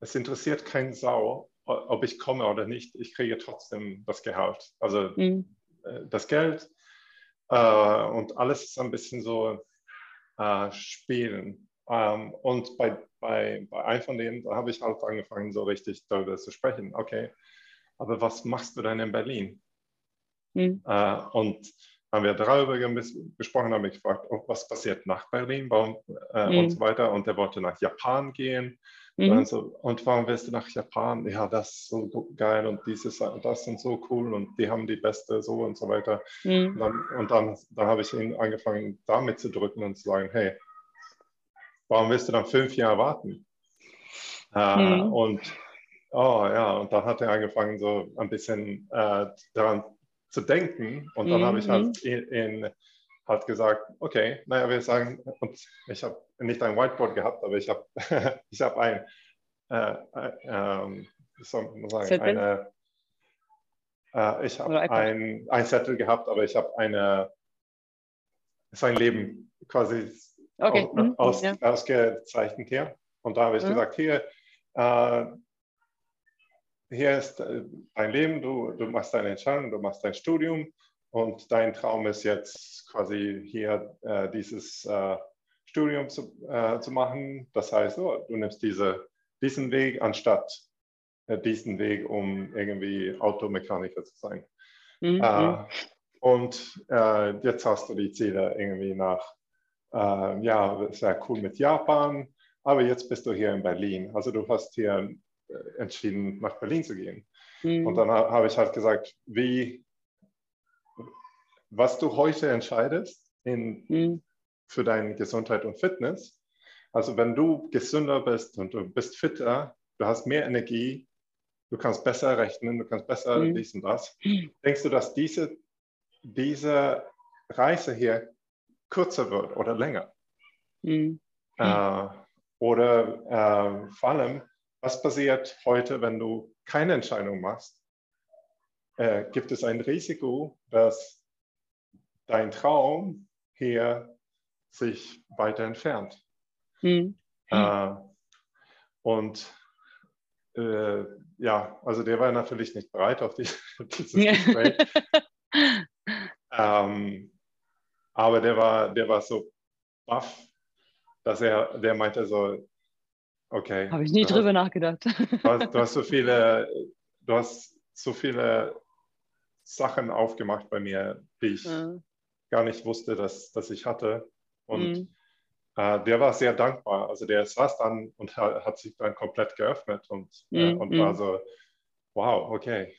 es interessiert keinen Sau, ob ich komme oder nicht. Ich kriege trotzdem das Gehalt. Also mhm. Äh, das Geld äh, und alles ist ein bisschen so äh, spielen. Ähm, und bei, bei, bei einem von denen, da habe ich halt angefangen, so richtig darüber zu sprechen. Okay, aber was machst du denn in Berlin? Mhm. Äh, und haben wir darüber gesprochen, haben wir gefragt, oh, was passiert nach Berlin warum, äh, mhm. und so weiter. Und er wollte nach Japan gehen. Mhm. Und, so, und warum willst du nach Japan? Ja, das ist so geil und dieses und das sind so cool und die haben die beste so und so weiter. Mhm. Und, dann, und dann, dann habe ich ihn angefangen, damit zu drücken und zu sagen, hey, warum willst du dann fünf Jahre warten? Äh, mhm. Und oh ja, und dann hat er angefangen, so ein bisschen äh, daran zu denken. Und dann mhm. habe ich halt ihn halt gesagt, okay, naja, wir sagen, und ich habe nicht ein Whiteboard gehabt, aber ich habe ich ein, äh, äh, ähm, sagen, eine, äh, ich habe ein, ein Zettel gehabt, aber ich habe eine, sein Leben quasi okay. aus, mhm. aus, ja. ausgezeichnet hier. Und da habe ich mhm. gesagt, hier, äh, hier ist äh, dein Leben, du, du machst deine Entscheidung, du machst dein Studium und dein Traum ist jetzt quasi hier äh, dieses äh, Studium zu, äh, zu machen. Das heißt, oh, du nimmst diese, diesen Weg anstatt äh, diesen Weg, um irgendwie Automechaniker zu sein. Mhm. Äh, und jetzt hast du die Ziele irgendwie nach, ja, es wäre cool mit Japan, aber jetzt bist du hier in Berlin. Also du hast hier entschieden, nach Berlin zu gehen. Mhm. Und dann habe ich halt gesagt, wie, was du heute entscheidest in, mhm. für deine Gesundheit und Fitness. Also wenn du gesünder bist und du bist fitter, du hast mehr Energie, du kannst besser rechnen, du kannst besser mhm. dies und das. Denkst du, dass diese, diese Reise hier kürzer wird oder länger? Mhm. Äh, oder äh, vor allem, was passiert heute, wenn du keine Entscheidung machst? Äh, gibt es ein Risiko, dass dein Traum hier sich weiter entfernt? Hm. Äh, und äh, ja, also der war natürlich nicht bereit auf, die, dieses Gespräch. ähm, aber der war, der war so baff, dass er, der meinte so, Okay. Habe ich nie du drüber hast, nachgedacht. Du hast, du hast, so viele, du hast so viele Sachen aufgemacht bei mir, die ich ja. gar nicht wusste, dass, dass ich hatte. Und mhm. äh, der war sehr dankbar. Also der saß dann und hat, hat sich dann komplett geöffnet und, äh, mhm. und war mhm. so, wow, okay,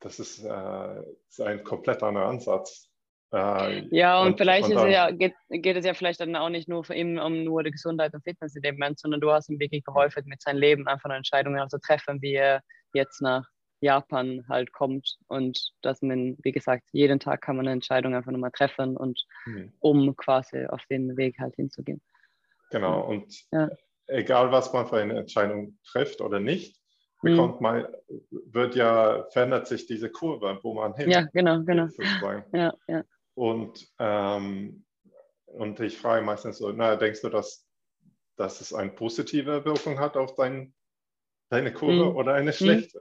das ist, äh, ist ein komplett anderer Ansatz. Äh, ja, und, und vielleicht und dann, ja, geht, geht, es ja vielleicht dann auch nicht nur für ihn um nur die Gesundheit und Fitness in dem Moment, sondern du hast ihm wirklich geholfen, mit seinem Leben einfach Entscheidungen zu treffen, wie er jetzt nach Japan halt kommt und dass man, wie gesagt, jeden Tag kann man eine Entscheidung einfach nochmal treffen und mhm. um quasi auf den Weg halt hinzugehen. Genau, und ja. egal was man für eine Entscheidung trifft oder nicht, mhm. bekommt man, wird ja, verändert sich diese Kurve, wo man hin. Ja, genau, genau. Ja, ja. Und, ähm, und ich frage meistens so, na, denkst du, dass, dass es eine positive Wirkung hat auf dein, deine Kurve mhm. oder eine schlechte?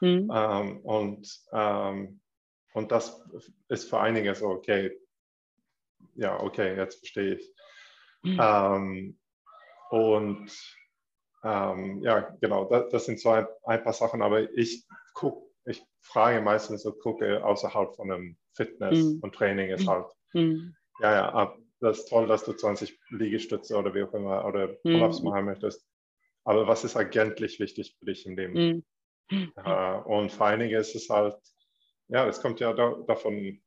Mhm. Ähm, und, ähm, und das ist für einige so, okay, ja, okay, jetzt verstehe ich. Mhm. Ähm, und ähm, ja, genau, das, das, sind so ein, ein, paar Sachen, aber ich gucke, ich frage meistens so, gucke außerhalb von einem Fitness mhm. und Training ist halt, mhm. ja, ja, das ist toll, dass du 20 Liegestütze oder wie auch immer oder Pull-ups mhm. machen möchtest. Aber was ist eigentlich wichtig für dich im Leben? Mhm. Äh, und für einige ist es halt, ja, es kommt ja da, davon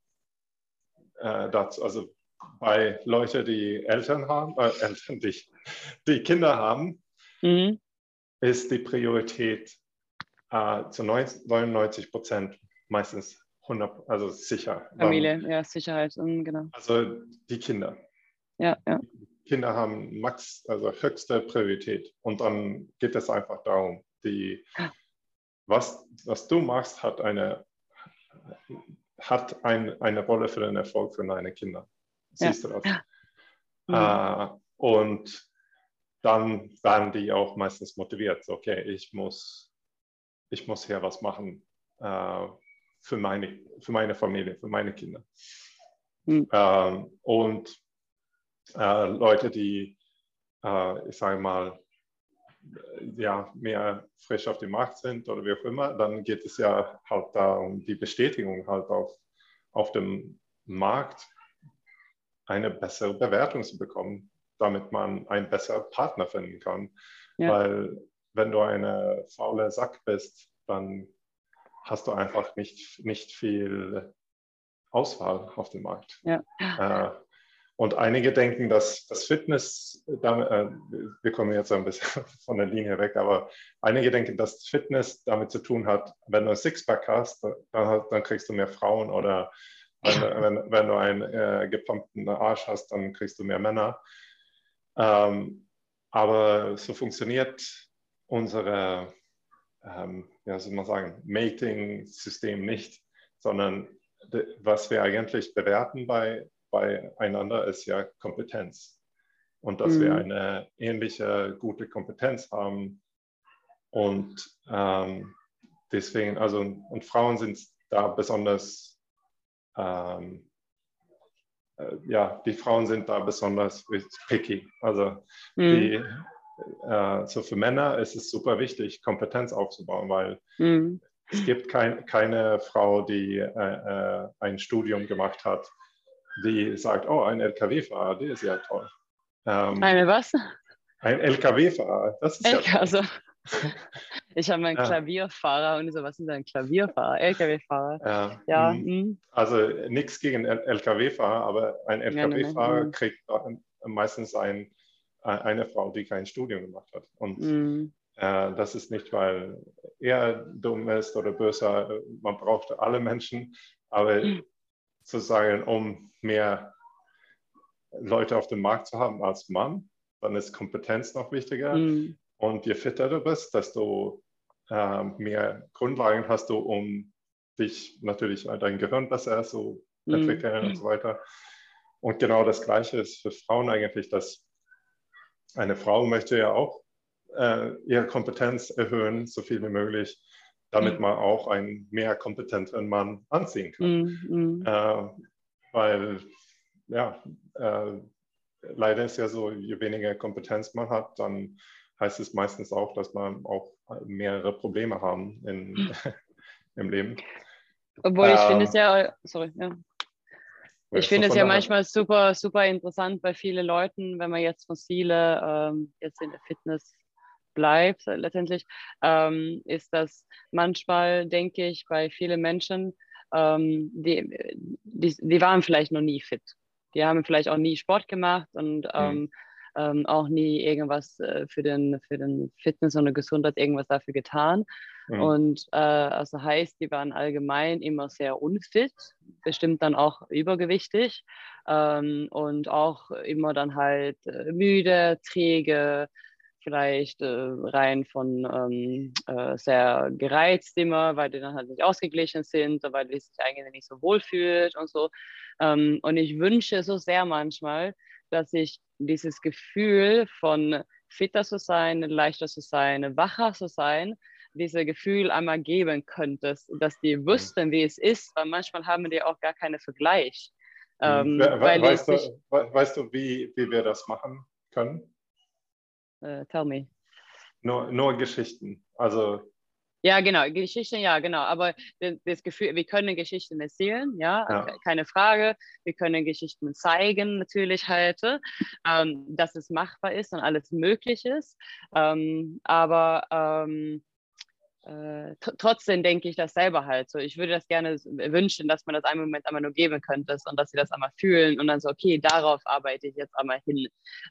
äh, dazu, also bei Leuten, die Eltern haben, äh, Eltern, die, die Kinder haben, mhm. ist die Priorität äh, zu 99 Prozent meistens 100, also sicher. Familie, ja, Sicherheit, genau. Also die Kinder. Ja, ja. Kinder haben max, also höchste Priorität. Und dann geht es einfach darum, die, was, was du machst, hat eine, hat ein, eine Rolle für den Erfolg für deine Kinder. Siehst ja. du das? Ja. Äh, und dann werden die auch meistens motiviert. Okay, ich muss, ich muss hier was machen. Äh, für meine, für meine Familie, für meine Kinder. Mhm. Ähm, und äh, Leute, die, äh, ich sage mal, ja, mehr frisch auf dem Markt sind oder wie auch immer, dann geht es ja halt da um die Bestätigung halt auf, auf dem Markt eine bessere Bewertung zu bekommen, damit man einen besseren Partner finden kann. Ja. Weil wenn du eine faule Sack bist, dann hast du einfach nicht, nicht viel Auswahl auf dem Markt. Ja. Äh, und einige denken, dass das Fitness, damit, äh, wir kommen jetzt ein bisschen von der Linie weg, aber einige denken, dass Fitness damit zu tun hat, wenn du ein Sixpack hast, dann, dann kriegst du mehr Frauen oder wenn, wenn, wenn du einen äh, gepumpten Arsch hast, dann kriegst du mehr Männer. Ähm, aber so funktioniert unsere, ähm, ja, soll man sagen, Mating-System nicht, sondern was wir eigentlich bewerten bei beieinander ist ja Kompetenz. Und dass mhm. wir eine ähnliche gute Kompetenz haben. Und ähm, deswegen, also, und Frauen sind da besonders, ähm, äh, ja, die Frauen sind da besonders picky. Also, mhm. die, so für Männer ist es super wichtig, Kompetenz aufzubauen, weil mhm. es gibt kein, keine Frau, die äh, äh ein Studium gemacht hat, die sagt, oh, ein LKW-Fahrer, der ist ja toll. Ähm, Eine was? Ein LKW-Fahrer, das ist LK ja. Also, ich habe einen ja. Klavierfahrer und so, was ist ein Klavierfahrer? LKW-Fahrer. Ja, ja mm. also nichts gegen LKW-Fahrer, aber ein LKW-Fahrer ja, kriegt meistens ein, eine Frau, die kein Studium gemacht hat. Und mm. äh, das ist nicht, weil er dumm ist oder böse, man braucht alle Menschen, aber mm sozusagen, um mehr Leute auf dem Markt zu haben als Mann, dann ist Kompetenz noch wichtiger. Mhm. Und je fitter du bist, desto äh, mehr Grundlagen hast du, um dich natürlich dein Gehirn besser zu mhm. entwickeln und so weiter. Und genau das Gleiche ist für Frauen eigentlich, dass eine Frau möchte ja auch äh, ihre Kompetenz erhöhen, so viel wie möglich damit mhm. man auch einen mehr kompetenteren Mann anziehen kann. Mhm. Äh, weil, ja, äh, leider ist ja so, je weniger Kompetenz man hat, dann heißt es meistens auch, dass man auch mehrere Probleme haben in, mhm. im Leben. Obwohl ich finde es ähm, ja, sorry, ja. Ich finde es ja manchmal super, super interessant bei vielen Leuten, wenn man jetzt fossile ähm, jetzt in der Fitness bleibt letztendlich, ähm, ist, dass manchmal, denke ich, bei vielen Menschen, ähm, die, die, die, waren vielleicht noch nie fit. Die haben vielleicht auch nie Sport gemacht und mhm. Ähm, auch nie irgendwas äh, für, den, für den Fitness und Gesundheit irgendwas dafür getan. Mhm. Und äh, also heißt, die waren allgemein immer sehr unfit, bestimmt dann auch übergewichtig ähm, und auch immer dann halt äh, müde, träge, vielleicht äh, rein von ähm, äh, sehr gereizt immer, weil die dann halt nicht ausgeglichen sind, weil die sich eigentlich nicht so wohl fühlt und so. Ähm, und ich wünsche so sehr manchmal, dass ich dieses Gefühl von fitter zu sein, leichter zu sein, wacher zu sein, dieses Gefühl einmal geben könntest, dass die mhm. wüssten, wie es ist, weil manchmal haben die auch gar keinen Vergleich. Mhm. Ähm, We weißt, du, weißt du, wie, wie wir das machen können? Uh, tell me. Nur, nur Geschichten. Also. Ja, genau, Geschichten, ja, genau. Aber das Gefühl, wir können Geschichten erzählen, ja, ja. keine Frage. Wir können Geschichten zeigen, natürlich halt, ähm, dass es machbar ist und alles möglich ist. Ähm, aber ähm, äh, trotzdem denke ich das selber halt so. Ich würde das gerne wünschen, dass man das einen Moment einmal nur geben könnte und dass sie das einmal fühlen und dann so, okay, darauf arbeite ich jetzt einmal hin.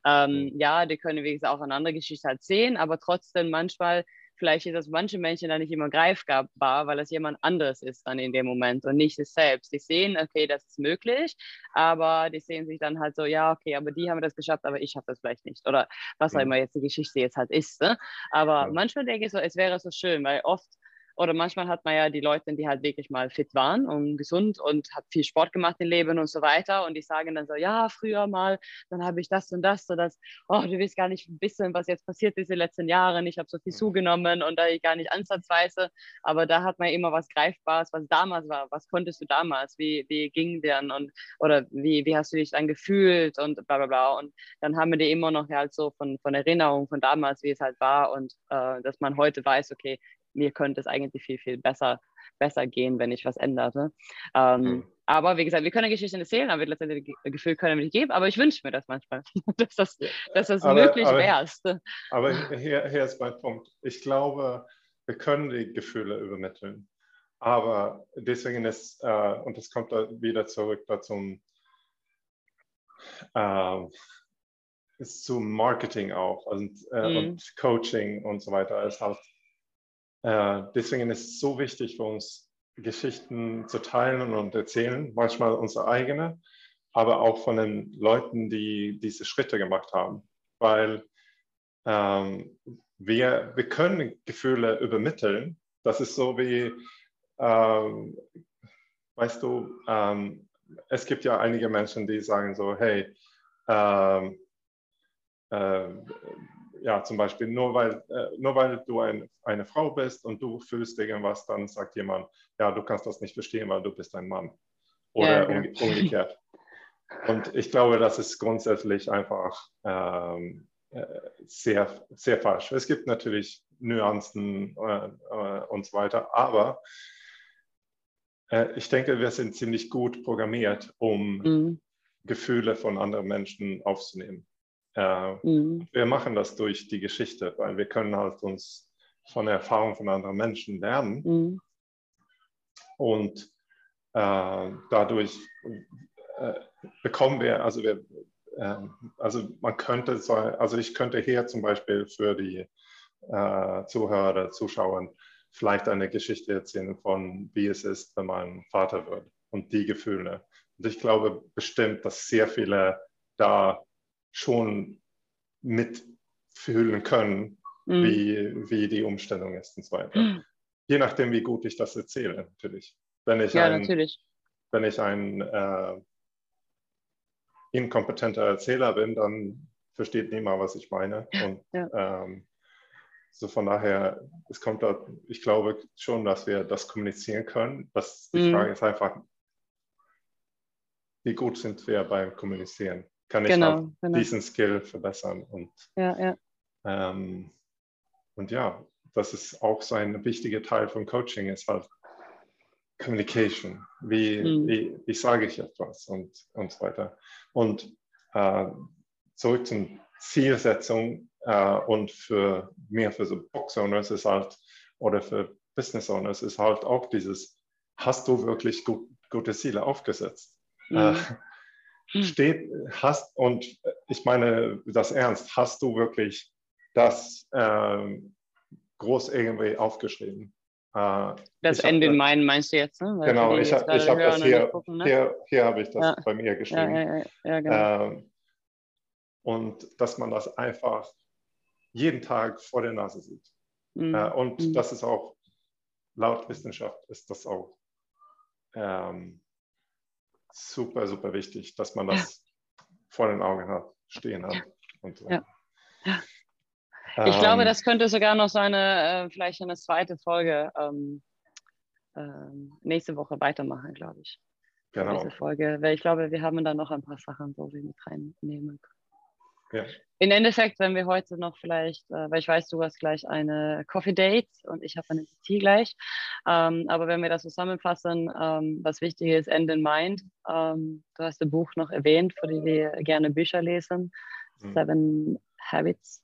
Ähm, ja, die können, wie gesagt, auch eine andere Geschichte halt sehen, aber trotzdem manchmal vielleicht ist das manche Menschen dann nicht immer greifbar, weil das jemand anderes ist dann in dem Moment und nicht es selbst. Die sehen, okay, das ist möglich, aber die sehen sich dann halt so, ja, okay, aber die haben das geschafft, aber ich habe das vielleicht nicht. Oder was auch immer jetzt die Geschichte jetzt halt ist. Ne? Aber ja. manchmal denke ich so, es wäre so schön, weil oft oder manchmal hat man ja die Leute, die halt wirklich mal fit waren und gesund und hat viel Sport gemacht im Leben und so weiter. Und die sagen dann so, ja, früher mal, dann habe ich das und das, so dass, oh, du willst gar nicht wissen, was jetzt passiert ist in den letzten Jahren. Ich habe so viel zugenommen und da ich gar nicht ansatzweise. Aber da hat man immer was Greifbares, was damals war. Was konntest du damals? Wie, wie ging denn? Und, oder wie, wie hast du dich dann gefühlt? Und bla bla bla. Und dann haben wir die immer noch halt so von, von Erinnerung von damals, wie es halt war. Und äh, dass man heute weiß, okay, mir könnte es eigentlich viel, viel besser, besser gehen, wenn ich was änderte. Ähm, mhm. Aber wie gesagt, wir können Geschichten erzählen, aber letztendlich Gefühl können wir nicht geben. Aber ich wünsche mir das manchmal, dass das, dass das aber, möglich wäre. Aber hier, hier ist mein Punkt. Ich glaube, wir können die Gefühle übermitteln. Aber deswegen ist, äh, und das kommt da wieder zurück dazu, äh, ist zum Marketing auch und, äh, mm. und Coaching und so weiter. Halt, äh, deswegen ist es so wichtig für uns, Geschichten zu teilen und erzählen, manchmal unsere eigene, aber auch von den Leuten, die diese Schritte gemacht haben. Weil ähm, wir, wir können Gefühle übermitteln. Das ist so wie, ähm, weißt du, ähm, es gibt ja einige Menschen, die sagen so, hey, ähm, äh, ja, zum Beispiel, nur weil, äh, nur weil du ein, eine Frau bist und du fühlst irgendwas, dann sagt jemand, ja, du kannst das nicht verstehen, weil du bist ein Mann. Oder ja, ja. umgekehrt. Und ich glaube, das ist grundsätzlich einfach ähm, äh, sehr, sehr falsch. Es gibt natürlich Nuancen äh, äh und so weiter, aber äh, ich denke, wir sind ziemlich gut programmiert, um mhm. Gefühle von anderen Menschen aufzunehmen. Äh, mhm. Wir machen das durch die Geschichte, weil wir können halt uns von der Erfahrung von anderen Menschen lernen. Mhm. Und äh, dadurch äh, bekommen wir, also wir, ähm, also man könnte, so, also ich könnte hier zum Beispiel für die äh, Zuhörer Zuschauer vielleicht eine Geschichte erzählen von, wie es ist, wenn man Vater wird und die Gefühle. Und ich glaube bestimmt, dass sehr viele da schon mitfühlen können, mhm. wie, wie die Umstellung ist und so weiter. Mhm. Je nachdem, wie gut ich das erzähle, natürlich. Wenn ich ja, ein, natürlich. Wenn ich ein äh, inkompetenter Erzähler bin, dann versteht niemand, was ich meine. Und ja. ähm, so von daher, es kommt da, ich glaube schon, dass wir das kommunizieren können. Das, die mhm. Frage ist einfach, wie gut sind wir beim Kommunizieren? Kann ich genau, genau. diesen Skill verbessern? Und ja, ja. Ähm, und ja, das ist auch so ein wichtiger Teil von Coaching, ist halt Communication. Wie, mhm. wie, wie sage ich etwas und, und so weiter. Und äh, zurück zur Zielsetzung äh, und für mehr für so Box Owners ist halt, oder für Business Owners ist halt auch dieses, hast du wirklich gut, gute Ziele aufgesetzt? Mhm. Äh. Steht, hast, und ich meine das ernst, hast du wirklich das äh, groß irgendwie aufgeschrieben? Äh, das Ende in meinen meinst du jetzt, ne? Weil genau, ich, habe hab das hier, gucken, ne? hier, hier habe ich das ja. bei mir geschrieben. Ja, ja, genau. ähm, und dass man das einfach jeden Tag vor der Nase sieht. Mhm. Äh, und mhm. das ist auch, laut Wissenschaft ist das auch ähm, super, super wichtig, dass man das ja. vor den Augen hat, stehen hat. Und ja. ja. Ich ähm, glaube, das könnte sogar noch so eine, äh, vielleicht eine zweite Folge ähm, ähm, nächste Woche weitermachen, glaube ich. Genau. Diese Folge, weil ich glaube, wir haben da noch ein paar Sachen, wo wir mit reinnehmen können. Ja. Im Endeffekt, wenn wir heute noch vielleicht, äh, weil ich weiß, du hast gleich eine Coffee Date und ich habe eine TT gleich, ähm, aber wenn wir das zusammenfassen, ähm, was wichtig ist, End in Mind. Ähm, du hast ein Buch noch erwähnt, für die wir gerne Bücher lesen, mhm. Seven Habits.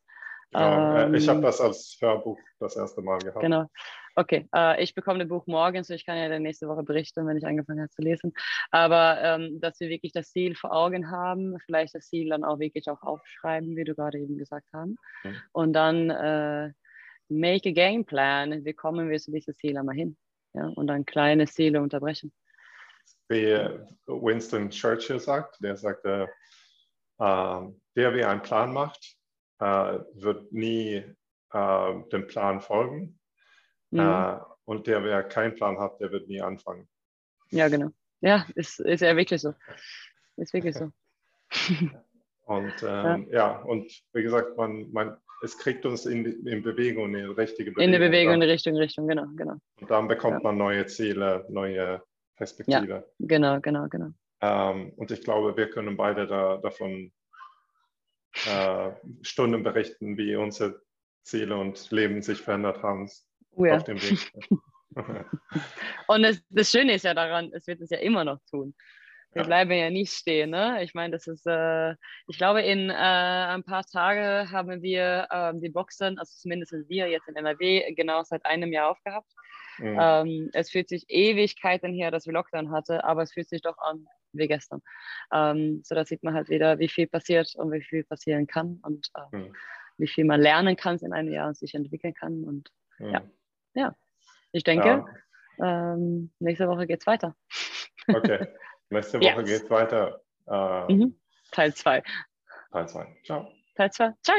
Genau. ich habe das als Hörbuch das erste Mal gehabt. Genau. Okay, äh, ich bekomme das Buch morgen, so ich kann ja dann nächste Woche berichten, wenn ich angefangen habe zu lesen. Aber ähm, dass wir wirklich das Ziel vor Augen haben, vielleicht das Ziel dann auch wirklich auch aufschreiben, wie du gerade eben gesagt hast. Mhm. Und dann äh, make a game plan, wie kommen wir zu diesem Ziel einmal hin? Ja? Und dann kleine Ziele unterbrechen. Wie Winston Churchill sagt, der sagte, äh, der, wer einen Plan macht, äh, wird nie äh, dem Plan folgen Mhm. Äh, und der, wer keinen Plan hat, der wird nie anfangen. Ja, genau. Ja, ist, ist ja wirklich so. Ist wirklich so. Und ähm, ja. ja. und wie gesagt, man, man, es kriegt uns in, in Bewegung, in die richtige Bewegung. In die Bewegung, in die Richtung, Richtung, genau, genau. Und dann bekommt ja. man neue Ziele, neue Perspektive. Ja, genau, genau, genau. Ähm, und ich glaube, wir können beide da, davon äh, Stunden berichten, wie unsere Ziele und Leben sich verändert haben oh ja. auf dem Weg. Und es, das Schöne ist ja daran, es wird es ja immer noch tun. Wir ja. bleiben ja nicht stehen. Ne? Ich meine, das ist, äh, ich glaube, in äh, ein paar Tagen haben wir äh, die Boxen, also zumindest wir jetzt in NRW, genau seit einem Jahr aufgehabt. Mhm. Ähm, es fühlt sich Ewigkeiten her, dass wir Lockdown hatte, aber es fühlt sich doch an wie gestern. Ähm, so da sieht man halt wieder, wie viel passiert und wie viel passieren kann und äh, mhm. wie viel man lernen kann in einem Jahr und sich entwickeln kann. Und mhm. ja, ja, ich denke, ja. ähm, nächste Woche geht es weiter. Okay. Nächste Woche yes. geht es weiter. Äh, mhm. Teil 2. Teil 2. Ciao. Teil 2. Ciao.